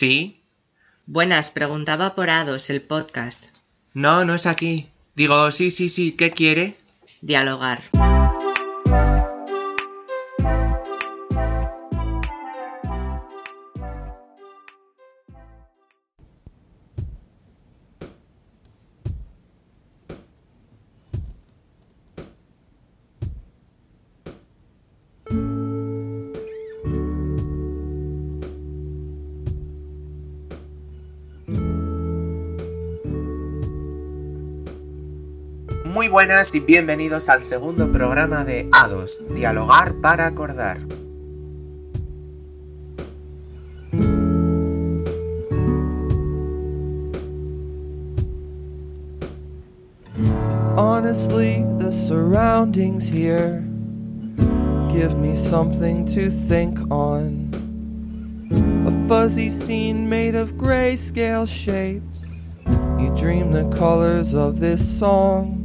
¿Sí? Buenas, preguntaba por Ados, el podcast. No, no es aquí. Digo, sí, sí, sí, ¿qué quiere? Dialogar. Buenas y bienvenidos al segundo programa de ADOS, Dialogar para Acordar. Honestly, the surroundings here give me something to think on. A fuzzy scene made of grayscale shapes. You dream the colors of this song.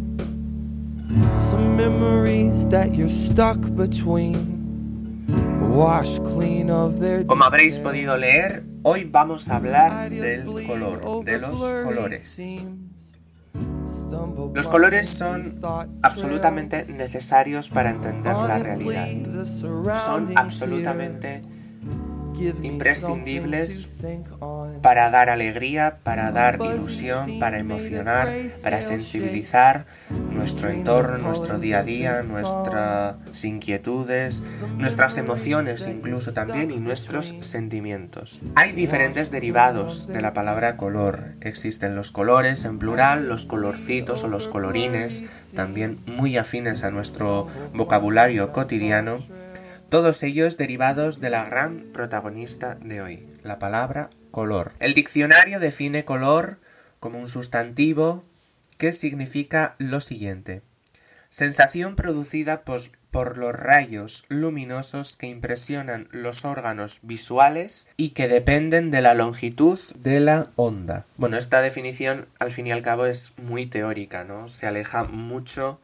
Como habréis podido leer, hoy vamos a hablar del color, de los colores. Los colores son absolutamente necesarios para entender la realidad. Son absolutamente imprescindibles para dar alegría, para dar ilusión, para emocionar, para sensibilizar nuestro entorno, nuestro día a día, nuestras inquietudes, nuestras emociones incluso también y nuestros sentimientos. Hay diferentes derivados de la palabra color. Existen los colores en plural, los colorcitos o los colorines, también muy afines a nuestro vocabulario cotidiano. Todos ellos derivados de la gran protagonista de hoy, la palabra El diccionario define color como un sustantivo que significa lo siguiente. Sensación producida por los rayos luminosos que impresionan los órganos visuales y que dependen de la longitud de la onda. Bueno, esta definición al fin y al cabo es muy teórica, ¿no? Se aleja mucho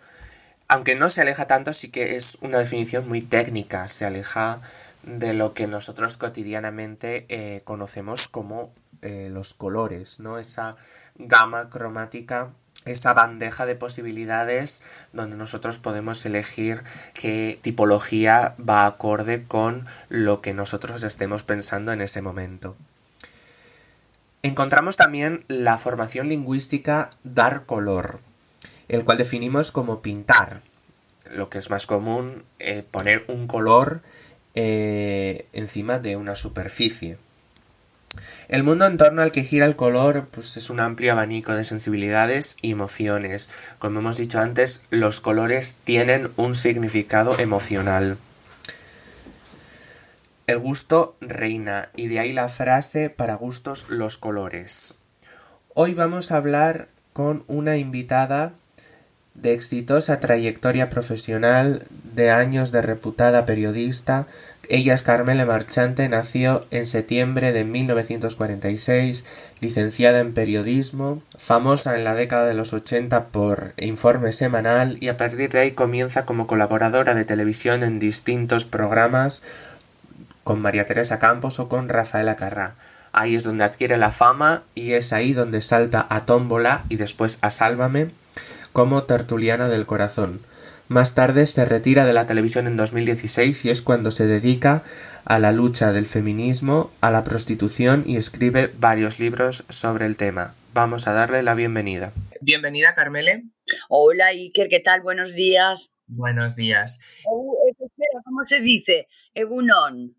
aunque no se aleja tanto, sí que es una definición muy técnica, se aleja de lo que nosotros cotidianamente eh, conocemos como eh, los colores, ¿no? Esa gama cromática, esa bandeja de posibilidades donde nosotros podemos elegir qué tipología va acorde con lo que nosotros estemos pensando en ese momento. Encontramos también la formación lingüística dar color, el cual definimos como pintar. Lo que es más común, eh, poner un color eh, encima de una superficie. El mundo en torno al que gira el color pues, es un amplio abanico de sensibilidades y emociones. Como hemos dicho antes, los colores tienen un significado emocional. El gusto reina, y de ahí la frase para gustos los colores. Hoy vamos a hablar con una invitada de exitosa trayectoria profesional, de años de reputada periodista. Ella es Carmela Marchante, nació en septiembre de 1946, licenciada en periodismo, famosa en la década de los 80 por Informe Semanal y a partir de ahí comienza como colaboradora de televisión en distintos programas con María Teresa Campos o con Rafaela Carrá. Ahí es donde adquiere la fama y es ahí donde salta a Tómbola y después a Sálvame como tertuliana del corazón. Más tarde se retira de la televisión en 2016 y es cuando se dedica a la lucha del feminismo, a la prostitución y escribe varios libros sobre el tema. Vamos a darle la bienvenida. Bienvenida, Carmele. Hola Iker, ¿qué tal? Buenos días. Buenos días. Eh, ¿Cómo se dice? Egunon.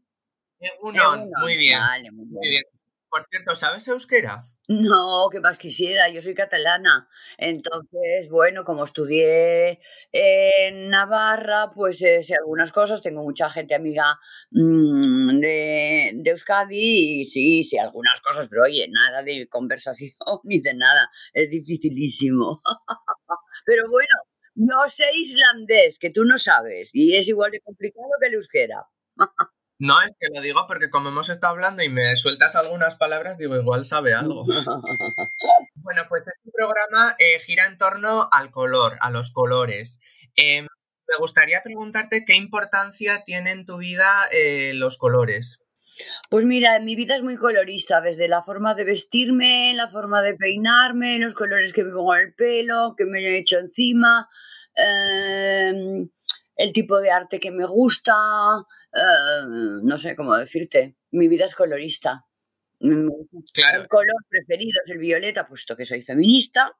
Egunon, muy bien. Vale, muy bien. Muy bien. Por cierto, ¿sabes euskera? No, que más quisiera, yo soy catalana. Entonces, bueno, como estudié en Navarra, pues eh, sé algunas cosas, tengo mucha gente amiga mm, de, Euskadi y sí, sé algunas cosas, pero oye, nada de conversación ni de nada, es dificilísimo. Pero bueno, yo sé islandés, que tú no sabes, y es igual de complicado que el euskera. No, es que lo digo porque como hemos estado hablando y me sueltas algunas palabras, digo, igual sabe algo. Bueno, pues este programa eh, gira en torno al color, a los colores. Em, me gustaría preguntarte qué importancia tienen en tu vida eh, los colores. Pues mira, mi vida es muy colorista, desde la forma de vestirme, la forma de peinarme, los colores que me pongo en el pelo, que me he hecho encima, em, el tipo de arte que me gusta, em, no sé cómo decirte, mi vida es colorista. Claro. El color preferido es el violeta, puesto que soy feminista.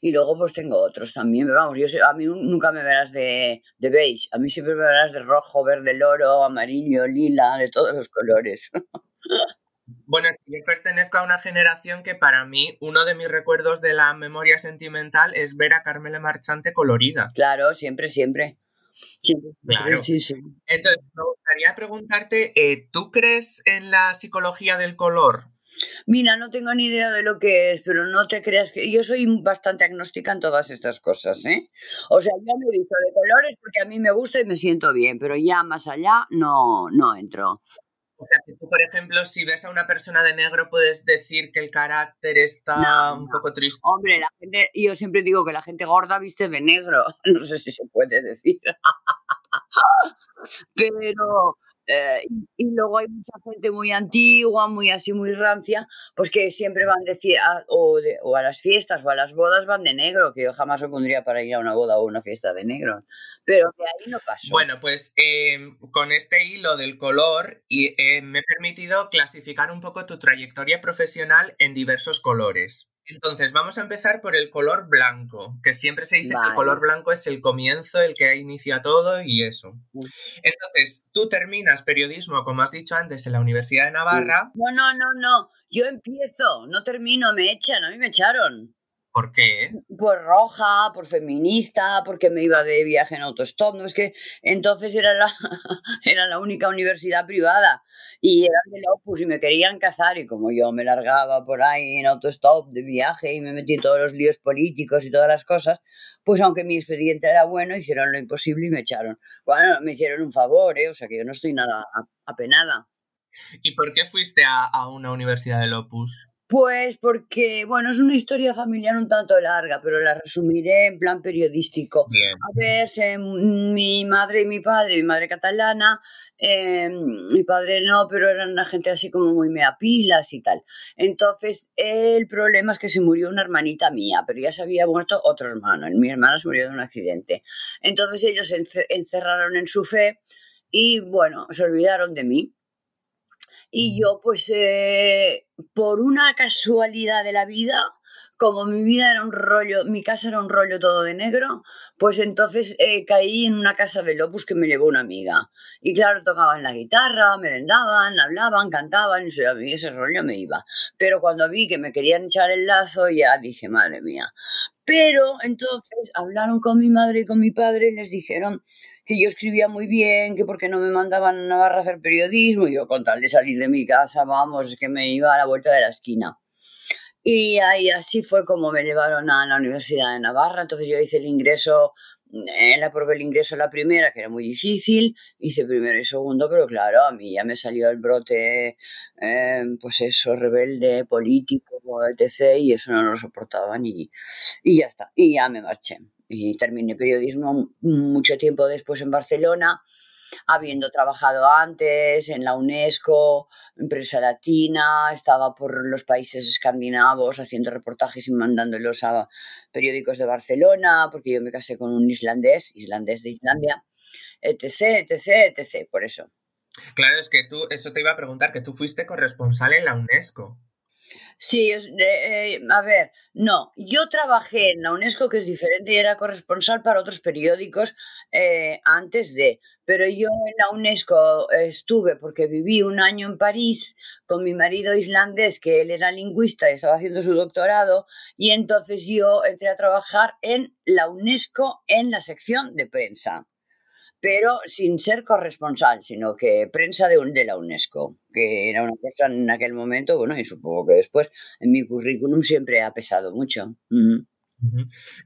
Y luego pues tengo otros también, pero vamos, yo a mí nunca me verás de, de beige, a mí siempre me verás de rojo, verde loro, amarillo, lila, de todos los colores. Bueno, es que yo pertenezco a una generación que para mí uno de mis recuerdos de la memoria sentimental es ver a Carmela Marchante colorida. Claro, siempre, siempre. Siempre claro. Sí, sí. Entonces, me gustaría preguntarte, eh, ¿tú crees en la psicología del color? Mira, no tengo ni idea de lo que es, pero no te creas que yo soy bastante agnóstica en todas estas cosas, ¿eh? O sea, yo me visto de colores porque a mí me gusta y me siento bien, pero ya más allá no, no entro. O sea, que tú, por ejemplo, si ves a una persona de negro, puedes decir que el carácter está un poco triste. Hombre, la gente, yo siempre digo que la gente gorda viste de negro. No sé si se puede decir. Pero eh, y, luego hay mucha gente muy antigua, muy así, muy rancia, pues que siempre van decir, a, o, a las fiestas o a las bodas van de negro, que yo jamás me pondría para ir a una boda o una fiesta de negro. Pero de ahí no pasó. Bueno, pues em, con este hilo del color y, eh, me he permitido clasificar un poco tu trayectoria profesional en diversos colores. Entonces, vamos a empezar por el color blanco, que siempre se dice que el color blanco es el comienzo, el que inicia todo y eso. Entonces, tú terminas periodismo, como has dicho antes, en la Universidad de Navarra. No, no, no, no. Yo empiezo, no termino, me echan, a mí me echaron. ¿Por qué? Por roja, por feminista, porque me iba de viaje en autostop. No es que entonces era la, era la única universidad privada y eran de Opus y me querían cazar. Y como yo me largaba por ahí en autostop de viaje y me metí todos los líos políticos y todas las cosas, pues aunque mi expediente era bueno, hicieron lo imposible y me echaron. Bueno, me hicieron un favor, ¿eh? o sea que yo no estoy nada apenada. ¿Y por qué fuiste a, a una universidad del Opus? Pues porque, bueno, es una historia familiar un tanto larga, pero la resumiré en plan periodístico. A ver, mi madre y mi padre, mi madre catalana, em, mi padre no, pero eran una gente así como muy meapilas y tal. Entonces, el problema es que se murió una hermanita mía, pero ya se había muerto otro hermano. Mi hermana se murió de un accidente. Entonces ellos se encerraron en su fe y, bueno, se olvidaron de mí. Y yo, pues, eh, por una casualidad de la vida, como mi vida era un rollo, mi casa era un rollo todo de negro, pues entonces eh, caí en una casa de Lopus que me llevó una amiga. Y claro, tocaban la guitarra, merendaban, hablaban, cantaban, y a mí ese rollo me iba. Pero cuando vi que me querían echar el lazo, ya dije, madre mía. Pero entonces hablaron con mi madre y con mi padre y les dijeron que yo escribía muy bien, que porque no me mandaban a Navarra hacer periodismo, y yo con tal de salir de mi casa, vamos, que me iba a la vuelta de la esquina. Y ahí así fue como me llevaron a la Universidad de Navarra, entonces yo hice el ingreso, en la probé el ingreso la primera, que era muy difícil, hice primero y segundo, pero claro, a mí ya me salió el brote, eh, pues eso, rebelde, político, etc., y eso no lo soportaba y ya está, y ya me marché y terminé periodismo mucho tiempo después en Barcelona, habiendo trabajado antes en la UNESCO, empresa latina, estaba por los países escandinavos haciendo reportajes y mandándolos a periódicos de Barcelona, porque yo me casé con un islandés, islandés de Islandia, etc., etc., etc., por eso. Claro, es que tú, eso te iba a preguntar, que tú fuiste corresponsal en la UNESCO. Sí, eh, a ver, no, yo trabajé en la UNESCO, que es diferente, y era corresponsal para otros periódicos eh, antes de, pero yo en la UNESCO estuve porque viví un año en París con mi marido islandés, que él era lingüista y estaba haciendo su doctorado, y entonces yo entré a trabajar en la UNESCO en la sección de prensa pero sin ser corresponsal, sino que prensa de, de la UNESCO, que era una cosa en aquel momento, bueno, y supongo que después en mi currículum siempre ha pesado mucho.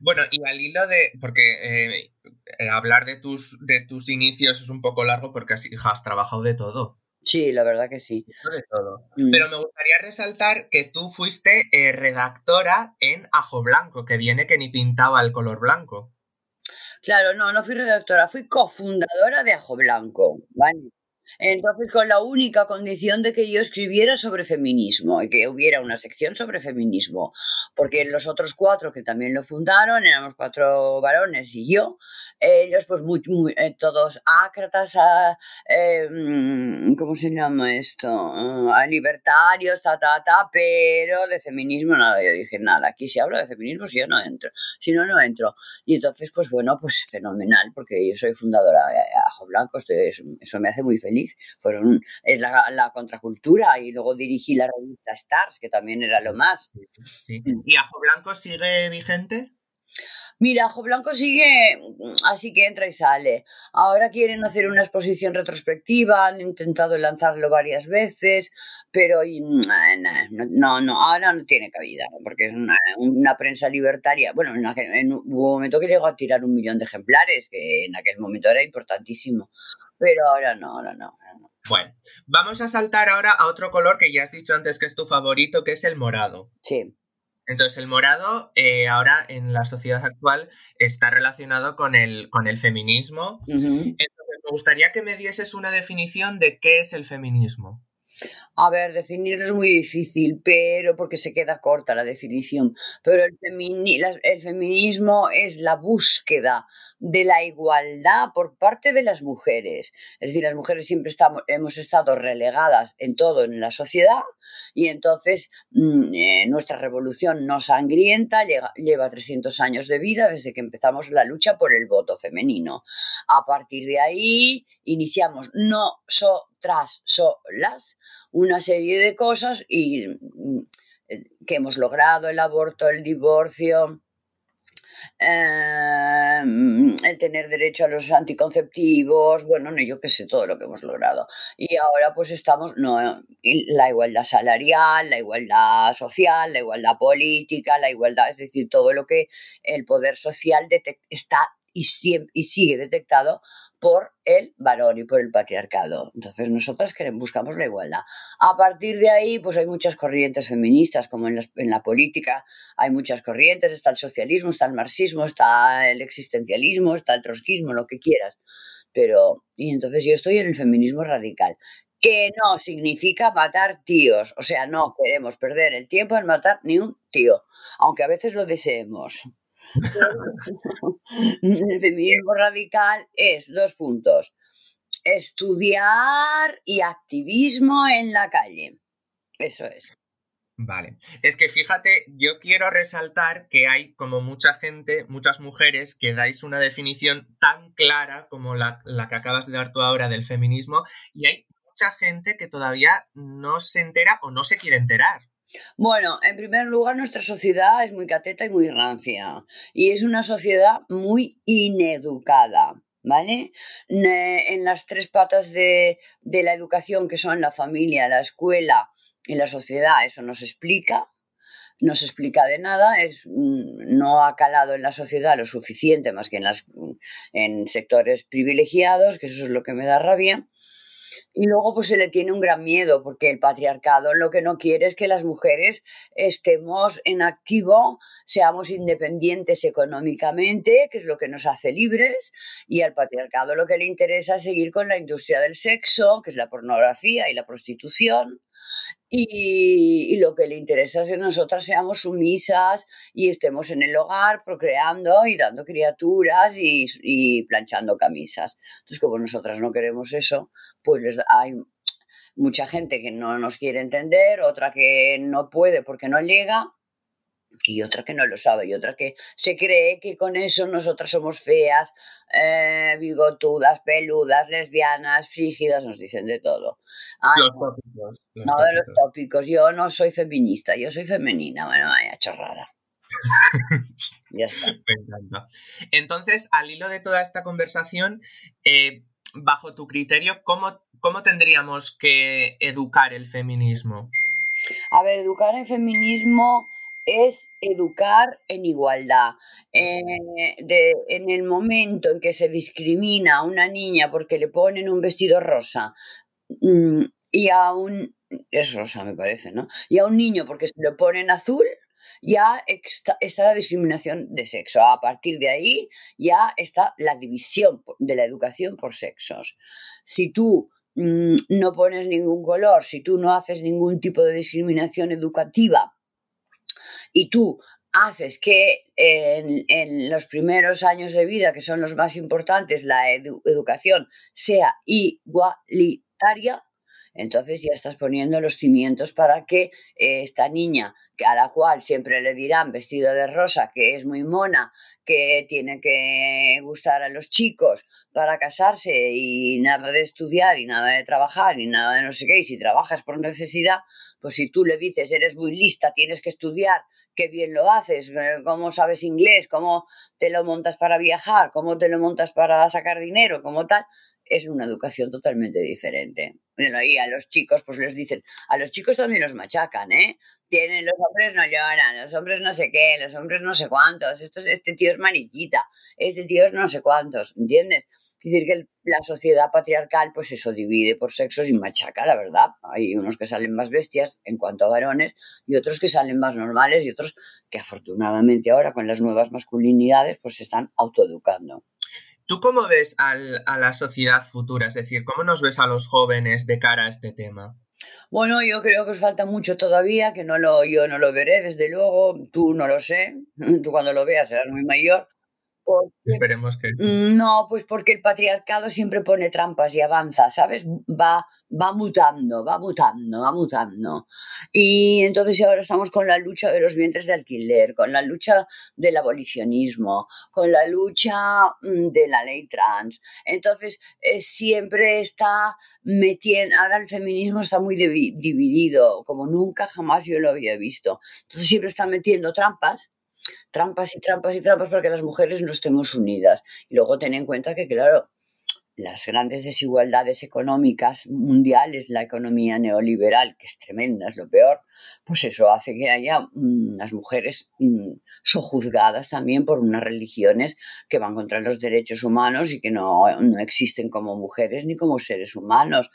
Bueno, y al hilo de, porque eh, eh, hablar de tus, de tus inicios es un poco largo porque has, has trabajado de todo. Sí, la verdad que sí. De todo. Mm. Pero me gustaría resaltar que tú fuiste eh, redactora en Ajo Blanco, que viene que ni pintaba el color blanco. Claro, no, no fui redactora, fui cofundadora de Ajo Blanco, ¿vale? Entonces, con la única condición de que yo escribiera sobre feminismo y que hubiera una sección sobre feminismo, porque los otros cuatro que también lo fundaron, éramos cuatro varones y yo, ellos pues muy, muy eh, todos ácratas, a, eh, ¿cómo se llama esto? A libertarios, ta, ta, ta, pero de feminismo nada. Yo dije, nada, aquí se habla de feminismo si yo no entro, si no, no entro. Y entonces, pues bueno, pues fenomenal, porque yo soy fundadora de Ajo Blanco, eso me hace muy feliz. Fueron, es la, la contracultura y luego dirigí la revista Stars, que también era lo más. Sí. ¿Y Ajo Blanco sigue vigente? Mira, Ajo Blanco sigue así que entra y sale. Ahora quieren hacer una exposición retrospectiva, han intentado lanzarlo varias veces, pero no, no, ahora no tiene cabida, porque es una, prensa libertaria. Bueno, en, en, hubo un momento que llegó a tirar un millón de ejemplares, que en aquel momento era importantísimo, pero ahora no, ahora no. Ahora no. Bueno, vamos a saltar ahora a otro color que ya has dicho antes que es tu favorito, que es el morado. Sí. Entonces, el morado eh, ahora en la sociedad actual está relacionado con el, con el feminismo. Entonces, me gustaría que me dieses una definición de qué es el feminismo. A ver, definirlo es muy difícil, pero porque se queda corta la definición. Pero el, feminismo es la búsqueda de la igualdad por parte de las mujeres. Es decir, las mujeres siempre estamos, hemos estado relegadas en todo en la sociedad y entonces mm, eh, nuestra revolución no sangrienta lleva 300 años de vida desde que empezamos la lucha por el voto femenino. A partir de ahí iniciamos no tras solas una serie de cosas y mm, eh, que hemos logrado el aborto, el divorcio, Em, el tener derecho a los anticonceptivos, bueno, no, yo qué sé, todo lo que hemos logrado. Y ahora pues estamos, no, la igualdad salarial, la igualdad social, la igualdad política, la igualdad, es decir, todo lo que el poder social está y, y sigue detectado por el varón y por el patriarcado. Entonces nosotras queremos, buscamos la igualdad. A partir de ahí, pues hay muchas corrientes feministas, como en, en, la política hay muchas corrientes, está el socialismo, está el marxismo, está el existencialismo, está el trotskismo, lo que quieras. Pero, y entonces yo estoy en el feminismo radical, que no significa matar tíos, o sea, no queremos perder el tiempo en matar ni un tío, aunque a veces lo deseemos. El feminismo radical es dos puntos. Estudiar y activismo en la calle. Eso es. Vale. Es que fíjate, yo quiero resaltar que hay como mucha gente, muchas mujeres, que dais una definición tan clara como la, la, que acabas de dar tú ahora del feminismo, y hay mucha gente que todavía no se entera o no se quiere enterar. Bueno, en primer lugar, nuestra sociedad es muy cateta y muy rancia. Y es una sociedad muy ineducada. ¿Vale? En las tres patas de, de la educación, que son la familia, la escuela y la sociedad, eso nos explica, no se explica de nada, es, mm, no ha calado en la sociedad lo suficiente más que en, las, en sectores privilegiados, que eso es lo que me da rabia. Y luego pues se le tiene un gran miedo porque el patriarcado lo que no quiere es que las mujeres estemos en activo, seamos independientes económicamente, que es lo que nos hace libres, y al patriarcado lo que le interesa es seguir con la industria del sexo, que es la pornografía y la prostitución, y, lo que le interesa es que nosotras seamos sumisas y estemos en el hogar procreando y dando criaturas y, planchando camisas. Entonces, como nosotras no queremos eso, pues hay mucha gente que no nos quiere entender, otra que no puede porque no llega y otra que no lo sabe, y otra que se cree que con eso nosotras somos feas, eh, bigotudas, peludas, lesbianas, frígidas, nos dicen de todo. los tópicos. no de los tópicos, yo no soy feminista, yo soy femenina, bueno, vaya chorrada. ya está. Me encanta. Entonces, al hilo de toda esta conversación, eh, bajo tu criterio, ¿cómo, ¿cómo tendríamos que educar el feminismo? A ver, educar el feminismo es educar en igualdad. Eh, en el momento en que se discrimina a una niña porque le ponen un vestido rosa mm, y a un... es rosa me parece, ¿no? Y a un niño porque se lo ponen azul, ya está, está, la discriminación de sexo. A partir de ahí ya está la división de la educación por sexos. Si tú mm, no pones ningún color, si tú no haces ningún tipo de discriminación educativa y tú haces que en, los primeros años de vida, que son los más importantes, la educación sea igualitaria, entonces ya estás poniendo los cimientos para que eh, esta niña, que a la cual siempre le dirán vestido de rosa, que es muy mona, que tiene que gustar a los chicos para casarse y nada de estudiar y nada de trabajar y nada de no sé qué, y si trabajas por necesidad, pues si tú le dices eres muy lista, tienes que estudiar, qué bien lo haces, eh, cómo sabes inglés, cómo te lo montas para viajar, cómo te lo montas para sacar dinero, como tal, es una educación totalmente diferente. Y a los chicos, pues les dicen, a los chicos también los machacan, ¿eh? Tienen, los hombres no lloran, los hombres no sé qué, los hombres no sé cuántos, Esto, este tío es mariquita, este tío es no sé cuántos, ¿entiendes? Es decir, que la sociedad patriarcal, pues eso divide por sexos y machaca, la verdad. Hay unos que salen más bestias en cuanto a varones y otros que salen más normales y otros que afortunadamente ahora con las nuevas masculinidades, pues se están autoeducando. ¿Tú cómo ves a la sociedad futura? Es decir, ¿cómo nos ves a los jóvenes de cara a este tema? Bueno, yo creo que os falta mucho todavía, que no lo, yo no lo veré, desde luego, tú no lo sé, tú cuando lo veas serás muy mayor, Esperemos que. No, pues porque el patriarcado siempre pone trampas y avanza, ¿sabes? Va, va mutando, va mutando, va mutando. Y entonces ahora estamos con la lucha de los vientres de alquiler, con la lucha del abolicionismo, con la lucha mm, de la ley trans. Entonces eh, siempre está metiendo, ahora el feminismo está muy dividido, como nunca jamás yo lo había visto. Entonces siempre está metiendo trampas trampas y trampas y trampas para que las mujeres no estemos unidas. Y luego ten en cuenta que, claro, las grandes desigualdades económicas mundiales, la economía neoliberal, que es tremenda, es lo peor, pues eso hace que haya mm, las mujeres mm, sojuzgadas también por unas religiones que van contra los derechos humanos y que no, existen como mujeres ni como seres humanos.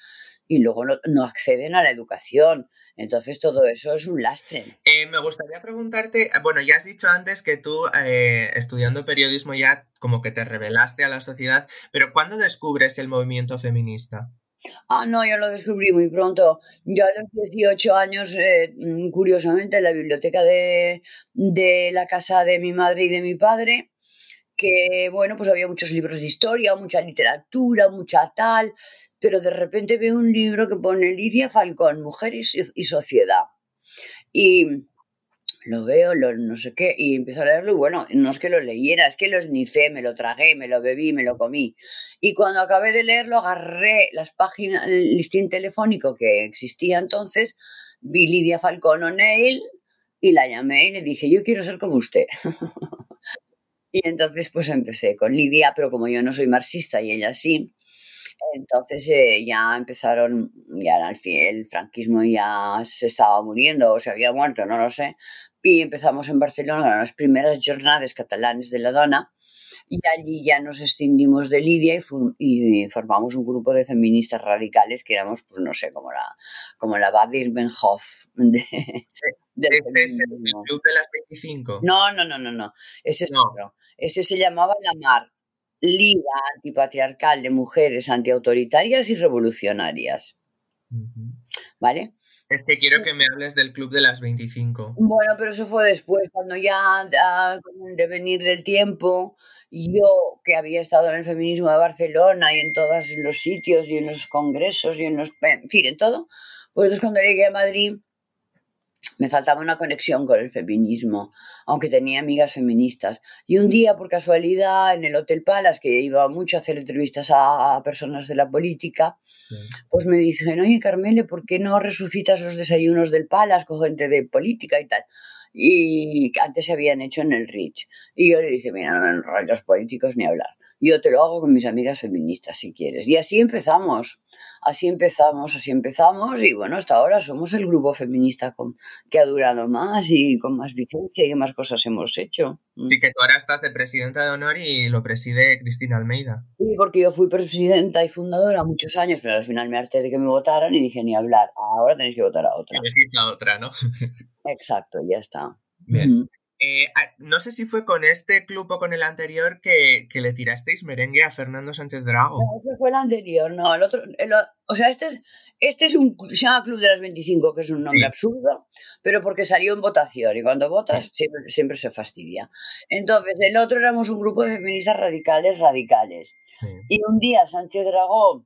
Y luego no acceden a la educación, entonces todo eso es un lastre. Eh, me gustaría preguntarte, bueno, ya has dicho antes que tú eh, estudiando periodismo ya como que te revelaste a la sociedad, pero ¿cuándo descubres el movimiento feminista? Ah, no, yo lo descubrí muy pronto. Yo a los 18 años, eh, curiosamente, en la biblioteca de, de la casa de mi madre y de mi padre, que bueno, pues había muchos libros de historia, mucha literatura, mucha tal, pero de repente veo un libro que pone Lidia Falcón, Mujeres y, Sociedad. Y lo veo, lo, no sé qué, y empiezo a leerlo y bueno, no es que lo leyera, es que lo esnicé, me lo tragué, me lo bebí, me lo comí. Y cuando acabé de leerlo, agarré las páginas, el listín telefónico que existía entonces, vi Lidia Falcón O'Neill y la llamé y le dije, yo quiero ser como usted. Y entonces pues empecé con Lidia, pero como yo no soy marxista y ella sí, entonces eh, ya empezaron, ya el franquismo ya se estaba muriendo o se había muerto, no lo sé, y empezamos en Barcelona las primeras jornadas catalanes de la dona y allí ya nos extendimos de Lidia y, formamos un grupo de feministas radicales que éramos, pues no sé, como la, como la Badir-Benhoff de, ¿Este es el Club de las 25? No, no, no, no, no. Ese es otro. Ese se llamaba La Mar, Liga Antipatriarcal de Mujeres Antiautoritarias y Revolucionarias. ¿Vale? Es que quiero que me hables del Club de las 25. Bueno, pero eso fue después, cuando ya, con el devenir del tiempo, yo que había estado en el feminismo de Barcelona y en todos los sitios y en los congresos y en los, en fin, en todo, pues cuando llegué a Madrid me faltaba una conexión con el feminismo, aunque tenía amigas feministas. Y un día, por casualidad, en el Hotel Palace, que iba mucho a hacer entrevistas a, personas de la política, pues me dicen, oye Carmele, ¿por qué no resucitas los desayunos del Palace con gente de política y tal? Y antes se habían hecho en el Rich. Y yo le dije, mira, no me los políticos ni hablar. Yo te lo hago con mis amigas feministas si quieres. Y así empezamos. Así empezamos, así empezamos y bueno, hasta ahora somos el grupo feminista con, que ha durado más y con más vigencia y que más cosas hemos hecho. Sí, que tú ahora estás de presidenta de honor y lo preside Cristina Almeida. Sí, porque yo fui presidenta y fundadora muchos años, pero al final me harté de que me votaran y dije ni hablar. Ahora tenéis que votar a otra. Elegís a otra, ¿no? Exacto, ya está. Bien. Eh, ah, no sé si fue con este club o con el anterior que, le tirasteis merengue a Fernando Sánchez Drago. No, ese fue el anterior, no, el otro, o sea, este es, este es un, se llama Club de las 25, que es un nombre absurdo, pero porque salió en votación y cuando votas siempre, se fastidia. Entonces, el otro éramos un grupo de feministas radicales, radicales. Y un día Sánchez Dragó,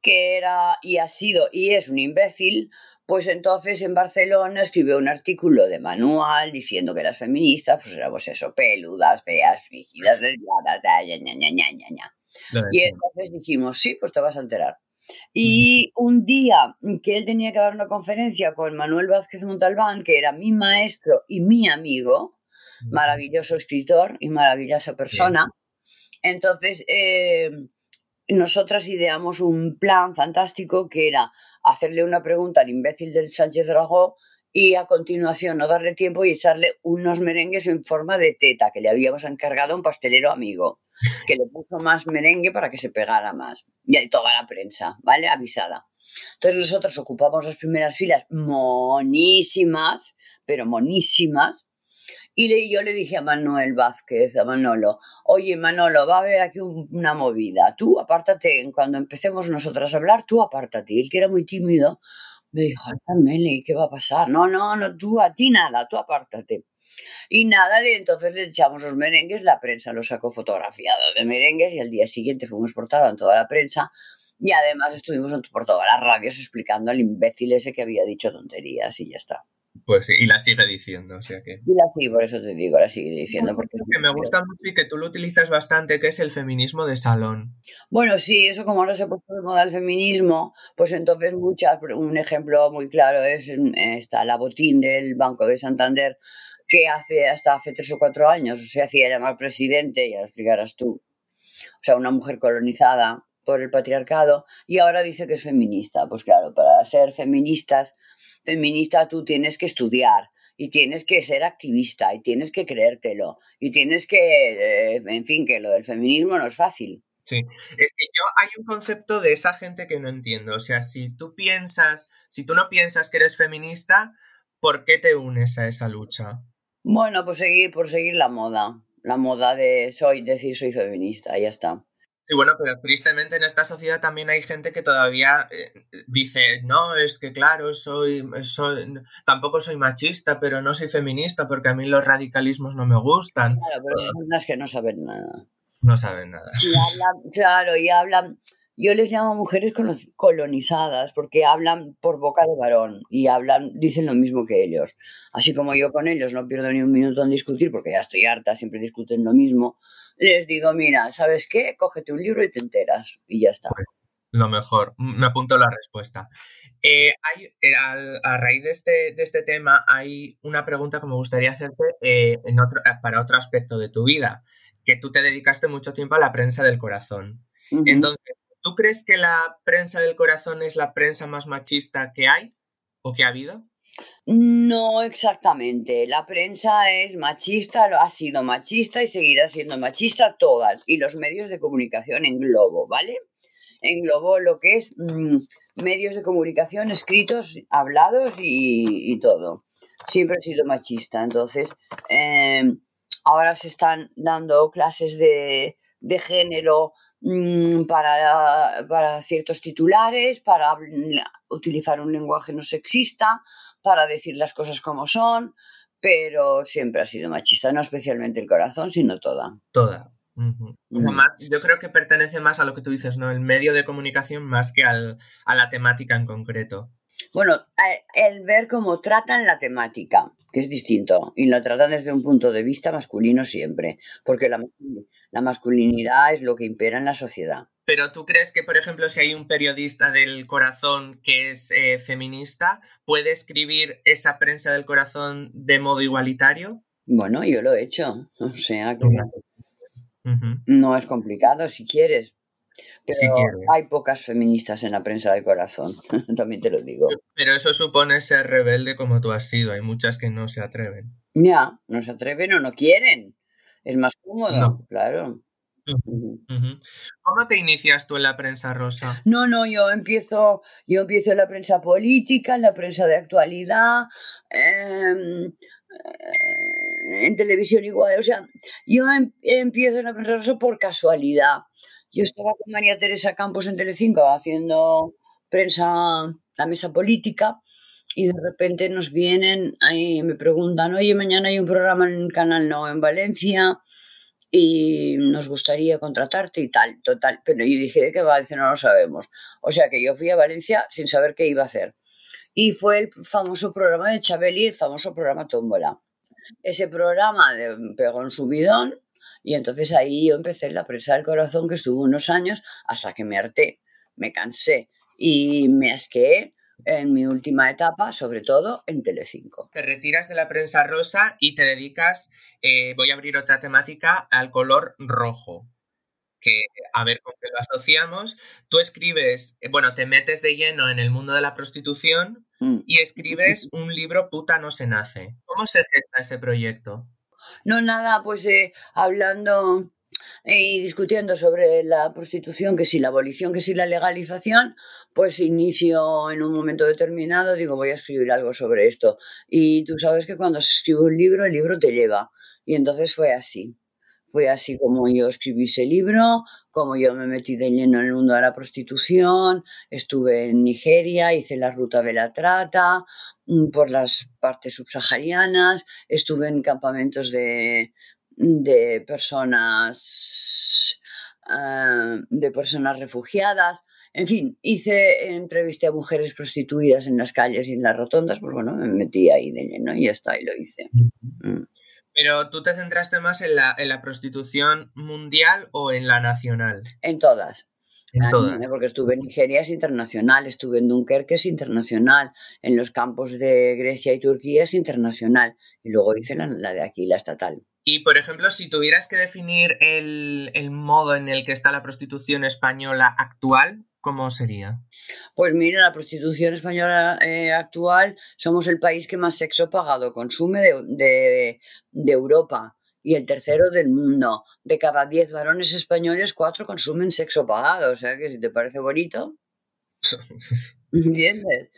que era y ha sido y es un imbécil, pues entonces en Barcelona escribió un artículo de manual diciendo que las feministas pues éramos eso, peludas, feas, rígidas, lesbianas, ña, ña, ña, ña, ña. Y entonces dijimos, sí, pues te vas a enterar. Y un día que él tenía que dar una conferencia con Manuel Vázquez Montalbán, que era mi maestro y mi amigo, maravilloso escritor y maravillosa persona, entonces eh, nosotras ideamos un plan fantástico que era hacerle una pregunta al imbécil del Sánchez Dragó y a continuación no darle tiempo y echarle unos merengues en forma de teta que le habíamos encargado a un pastelero amigo, que le puso más merengue para que se pegara más. Y ahí toda la prensa, ¿vale? Avisada. Entonces nosotros ocupamos las primeras filas monísimas, pero monísimas, y yo le dije a Manuel Vázquez, a Manolo, oye Manolo, va a haber aquí una movida, tú apártate, cuando empecemos nosotras a hablar, tú apártate. Y él que era muy tímido, me dijo, Meli, ¿qué va a pasar? No, no, no, tú a ti nada, tú apártate. Y nada, entonces le echamos los merengues, la prensa lo sacó fotografiado de merengues y al día siguiente fuimos portada en toda la prensa y además estuvimos por todas las radios explicando al imbécil ese que había dicho tonterías y ya está. Pues sí, y la sigue diciendo, o sea que... Y la sigue, por eso te digo, la sigue diciendo. Porque que me gusta mucho y que tú lo utilizas bastante, que es el feminismo de salón. Bueno, sí, eso como ahora se ha puesto de moda el feminismo, pues entonces muchas, un ejemplo muy claro es esta, la botín del Banco de Santander, que hace hasta hace tres o cuatro años se hacía llamar presidente, ya lo explicarás tú. O sea, una mujer colonizada por el patriarcado y ahora dice que es feminista. Pues claro, para ser feministas feminista tú tienes que estudiar y tienes que ser activista y tienes que creértelo y tienes que, eh, en fin, que lo del feminismo no es fácil. Sí, es que yo hay un concepto de esa gente que no entiendo. O sea, si tú piensas, si tú no piensas que eres feminista, ¿por qué te unes a esa lucha? Bueno, pues seguir, por seguir la moda. La moda de soy, decir soy feminista, ya está. Sí, bueno, pero tristemente en esta sociedad también hay gente que todavía eh, dice, no, es que claro, soy, soy, tampoco soy machista, pero no soy feminista porque a mí los radicalismos no me gustan. Claro, pero son las que no saben nada. No saben nada. claro, y hablan, yo les llamo mujeres colonizadas porque hablan por boca de varón y hablan, dicen lo mismo que ellos. Así como yo con ellos no pierdo ni un minuto en discutir porque ya estoy harta, siempre discuten lo mismo les digo, mira, ¿sabes qué? Cógete un libro y te enteras y ya está. Pues, lo mejor, me apunto la respuesta. Eh, hay, eh, a, raíz de este, de este tema hay una pregunta que me gustaría hacerte eh, en otro, para otro aspecto de tu vida, que tú te dedicaste mucho tiempo a la prensa del corazón. Entonces, ¿tú crees que la prensa del corazón es la prensa más machista que hay o que ha habido? No exactamente. La prensa es machista, lo ha sido machista y seguirá siendo machista todas. Y los medios de comunicación en globo, ¿vale? En globo lo que es mm, medios de comunicación escritos, hablados y, todo. Siempre ha sido machista. Entonces, em, ahora se están dando clases de, género mm, para ciertos titulares, para utilizar un lenguaje no sexista, para decir las cosas como son, pero siempre ha sido machista, no especialmente el corazón, sino toda. Toda. yo creo que pertenece más a lo que tú dices, ¿no? El medio de comunicación más que al, a la temática en concreto. Bueno, el ver cómo tratan la temática, que es distinto, y lo tratan desde un punto de vista masculino siempre, porque la, la masculinidad es lo que impera en la sociedad. Pero tú crees que, por ejemplo, si hay un periodista del corazón que es eh, feminista, ¿puede escribir esa prensa del corazón de modo igualitario? Bueno, yo lo he hecho. O sea que no es complicado si quieres. Pero hay pocas feministas en la prensa del corazón, también te lo digo. Pero eso supone ser rebelde como tú has sido. Hay muchas que no se atreven. Ya, no se atreven o no quieren. Es más cómodo, claro. ¿Cómo te inicias tú en la prensa rosa? No, no, yo empiezo, yo empiezo en la prensa política, en la prensa de actualidad, em, eh, en televisión igual. O sea, yo em, empiezo en pensar eso por casualidad. Yo estaba con María Teresa Campos en Telecinco haciendo prensa, la mesa política, y de repente nos vienen ahí me preguntan, oye, mañana hay un programa en Canal No en Valencia y nos gustaría contratarte y tal, total. Pero yo dije, ¿de qué va? Dice, no lo sabemos. O sea que yo fui a Valencia sin saber qué iba a hacer. Y fue el famoso programa de Chabeli, el famoso programa Tómbola. Ese programa pegó en su bidón y entonces ahí yo empecé la presa del corazón que estuvo unos años hasta que me harté, me cansé y me asqueé en mi última etapa, sobre todo en Telecinco. Te retiras de la prensa rosa y te dedicas, eh, voy a abrir otra temática, al color rojo. Que a ver con qué lo asociamos. Tú escribes, eh, bueno, te metes de lleno en el mundo de la prostitución mm. y escribes un libro Puta no se nace. ¿Cómo se gesta ese proyecto? No, nada, pues eh, hablando y discutiendo sobre la prostitución, que si la abolición, que si la legalización, pues inicio en un momento determinado, digo, voy a escribir algo sobre esto. Y tú sabes que cuando se escribe un libro, el libro te lleva. Y entonces fue así. Fue así como yo escribí ese libro, como yo me metí de lleno en el mundo de la prostitución, estuve en Nigeria, hice la ruta de la trata mm, por las partes subsaharianas, estuve en campamentos de, de personas ah, de personas refugiadas. En fin, hice entrevisté a mujeres prostituidas en las calles y en las rotondas, pues bueno, me metí ahí de lleno y ya está, y lo hice. Mm. Pero tú te centraste más en la, en la prostitución mundial o en la nacional? En todas. En todas. Porque estuve en Nigeria, es internacional, estuve en Dunkerque, es internacional, en los campos de Grecia y Turquía es internacional, y luego hice la de aquí, la estatal. Y, por ejemplo, si tuvieras que definir el, modo en el que está la prostitución española actual, ¿cómo sería? Pues mira, la prostitución española eh, actual somos el país que más sexo pagado consume de, Europa y el tercero del mundo. De cada diez varones españoles, cuatro consumen sexo pagado. O sea que si te parece bonito. ¿Entiendes?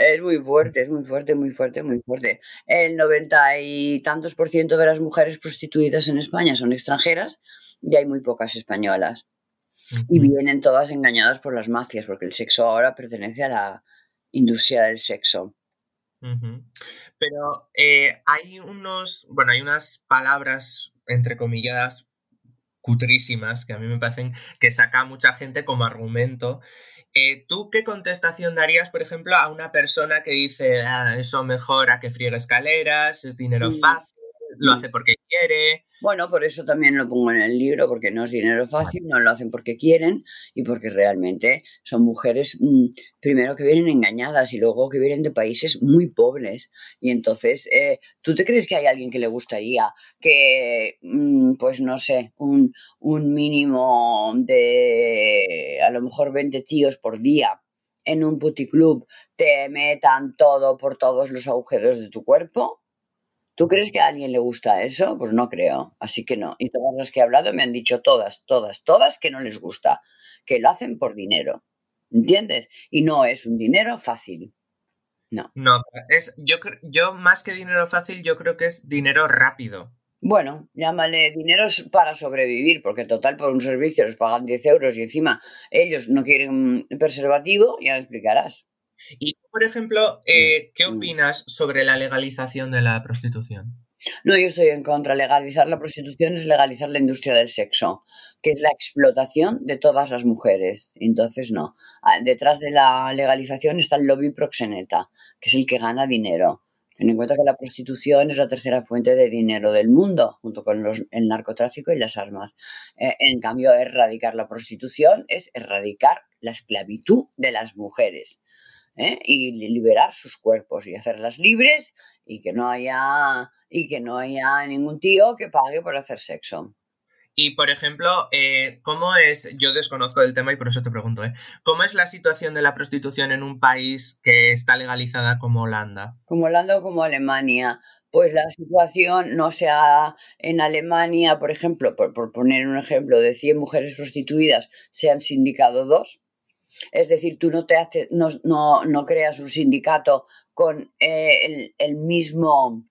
Es muy fuerte, es muy fuerte, muy fuerte, muy fuerte. El noventa y tantos por ciento de las mujeres prostituidas en España son extranjeras y hay muy pocas españolas. Y vienen todas engañadas por las mafias, porque el sexo ahora pertenece a la industria del sexo. Pero eh, hay unos, bueno, hay unas palabras entre comillas cutrísimas que a mí me parecen que saca mucha gente como argumento eh, ¿Tú qué contestación darías, por ejemplo, a una persona que dice, ah, eso mejor a que friegue escaleras, es dinero mm. fácil, lo mm. hace porque quiere? Bueno, por eso también lo pongo en el libro, porque no es dinero fácil, no lo hacen porque quieren y porque realmente son mujeres, mm, primero que vienen engañadas y luego que vienen de países muy pobres. Y entonces, eh, ¿tú te crees que hay alguien que le gustaría que, mm, pues no sé, un, un mínimo de a lo mejor 20 tíos por día en un puticlub te metan todo por todos los agujeros de tu cuerpo? ¿Tú crees que a alguien le gusta eso? Pues no creo, así que no. Y todas las que he hablado me han dicho todas, todas, todas que no les gusta, que lo hacen por dinero, ¿entiendes? Y no es un dinero fácil. No. No, es, yo, yo más que dinero fácil, yo creo que es dinero rápido. Bueno, llámale dinero para sobrevivir, porque total por un servicio les pagan 10 euros y encima ellos no quieren preservativo, ya me explicarás. Y por ejemplo, eh, ¿qué opinas sobre la legalización de la prostitución? No, yo estoy en contra. Legalizar la prostitución es legalizar la industria del sexo, que es la explotación de todas las mujeres. Entonces, no. Ah, detrás de la legalización está el lobby proxeneta, que es el que gana dinero. Ten en cuenta que la prostitución es la tercera fuente de dinero del mundo, junto con el narcotráfico y las armas. Eh, en cambio, erradicar la prostitución es erradicar la esclavitud de las mujeres. ¿Eh? y liberar sus cuerpos y hacerlas libres y que no haya y que no haya ningún tío que pague por hacer sexo. Y, por ejemplo, eh, ¿cómo es, yo desconozco el tema y por eso te pregunto, ¿eh? ¿cómo es la situación de la prostitución en un país que está legalizada como Holanda? Como Holanda o como Alemania. Pues la situación no sea en Alemania, por ejemplo, por, por poner un ejemplo, de 100 mujeres prostituidas se han sindicado dos, es decir, tú no te haces, no, no, no creas un sindicato con eh, el, mismo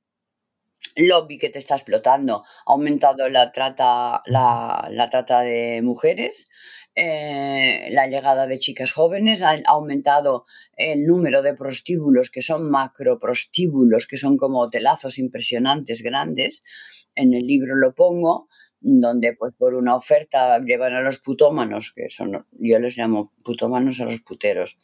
lobby que te está explotando. Ha aumentado la trata, la, trata de mujeres, eh, la llegada de chicas jóvenes, ha aumentado el número de prostíbulos que son macroprostíbulos, que son como hotelazos impresionantes, grandes. En el libro lo pongo, donde pues por una oferta llevan a los putómanos, que son, yo les llamo putómanos a los puteros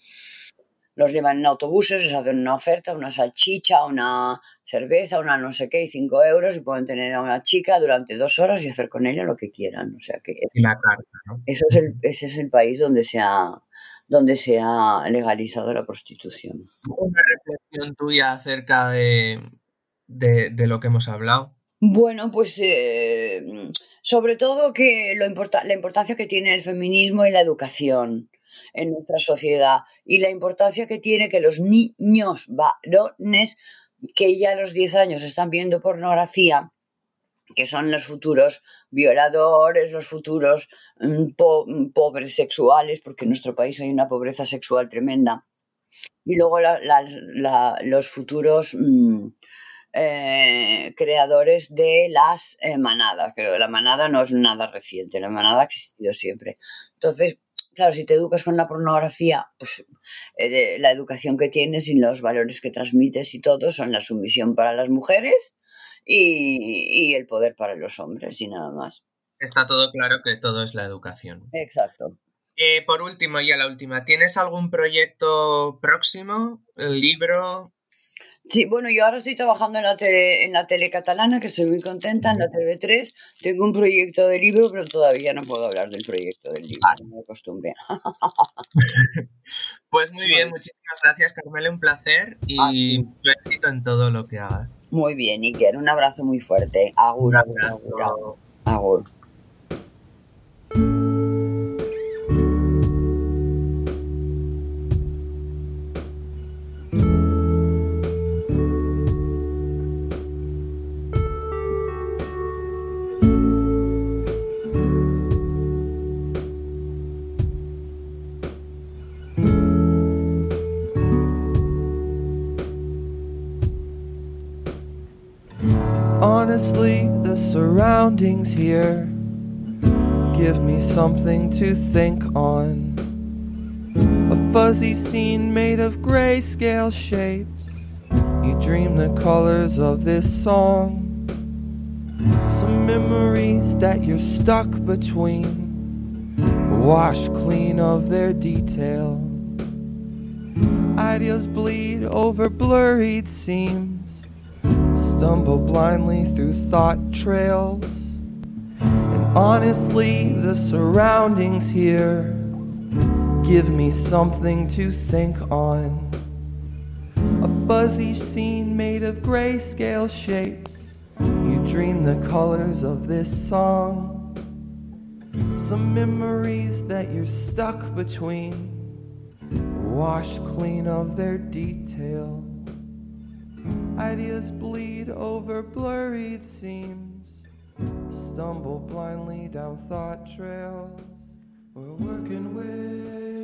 los llevan en autobuses, les hacen una oferta, una salchicha, una cerveza, una no sé qué, y cinco euros, y pueden tener a una chica durante dos horas y hacer con ella lo que quieran. O sea que y la carta, ¿no? eso es el, ese es el país donde se ha donde se ha legalizado la prostitución. Una reflexión tuya acerca de, de, lo que hemos hablado. Bueno, pues eh, sobre todo que lo importa, la importancia que tiene el feminismo y la educación en nuestra sociedad y la importancia que tiene que los niños varones que ya a los 10 años están viendo pornografía, que son los futuros violadores, los futuros mm, pobres sexuales, porque en nuestro país hay una pobreza sexual tremenda, y luego los futuros mm, eh, creadores de las eh, manadas, pero la manada no es nada reciente, la manada ha existido siempre. Entonces, claro, si te educas con la pornografía, pues eh, la educación que tienes y los valores que transmites y todo son la sumisión para las mujeres y, el poder para los hombres y nada más. Está todo claro que todo es la educación. Exacto. Eh, por último, ya la última, ¿tienes algún proyecto próximo? ¿El libro? Sí, bueno, yo ahora estoy trabajando en la, tele, en la tele catalana, que estoy muy contenta, en la TV3. Tengo un proyecto de libro, pero todavía no puedo hablar del proyecto del libro, no me acostumbré. pues muy bien, muchísimas gracias, Carmela, un placer y mucho éxito en todo lo que hagas. Muy bien, Iker, un abrazo muy fuerte. Agur, agur, agur. agur. Surroundings here give me something to think on. A fuzzy scene made of grayscale shapes. You dream the colors of this song. Some memories that you're stuck between, wash clean of their detail. Ideas bleed over blurred seams stumble blindly through thought trails. And honestly, the surroundings here give me something to think on. A fuzzy scene made of grayscale shapes. You dream the colors of this song. Some memories that you're stuck between, washed clean of their detail. Ideas bleed over blurred seams, stumble blindly down thought trails. We're working with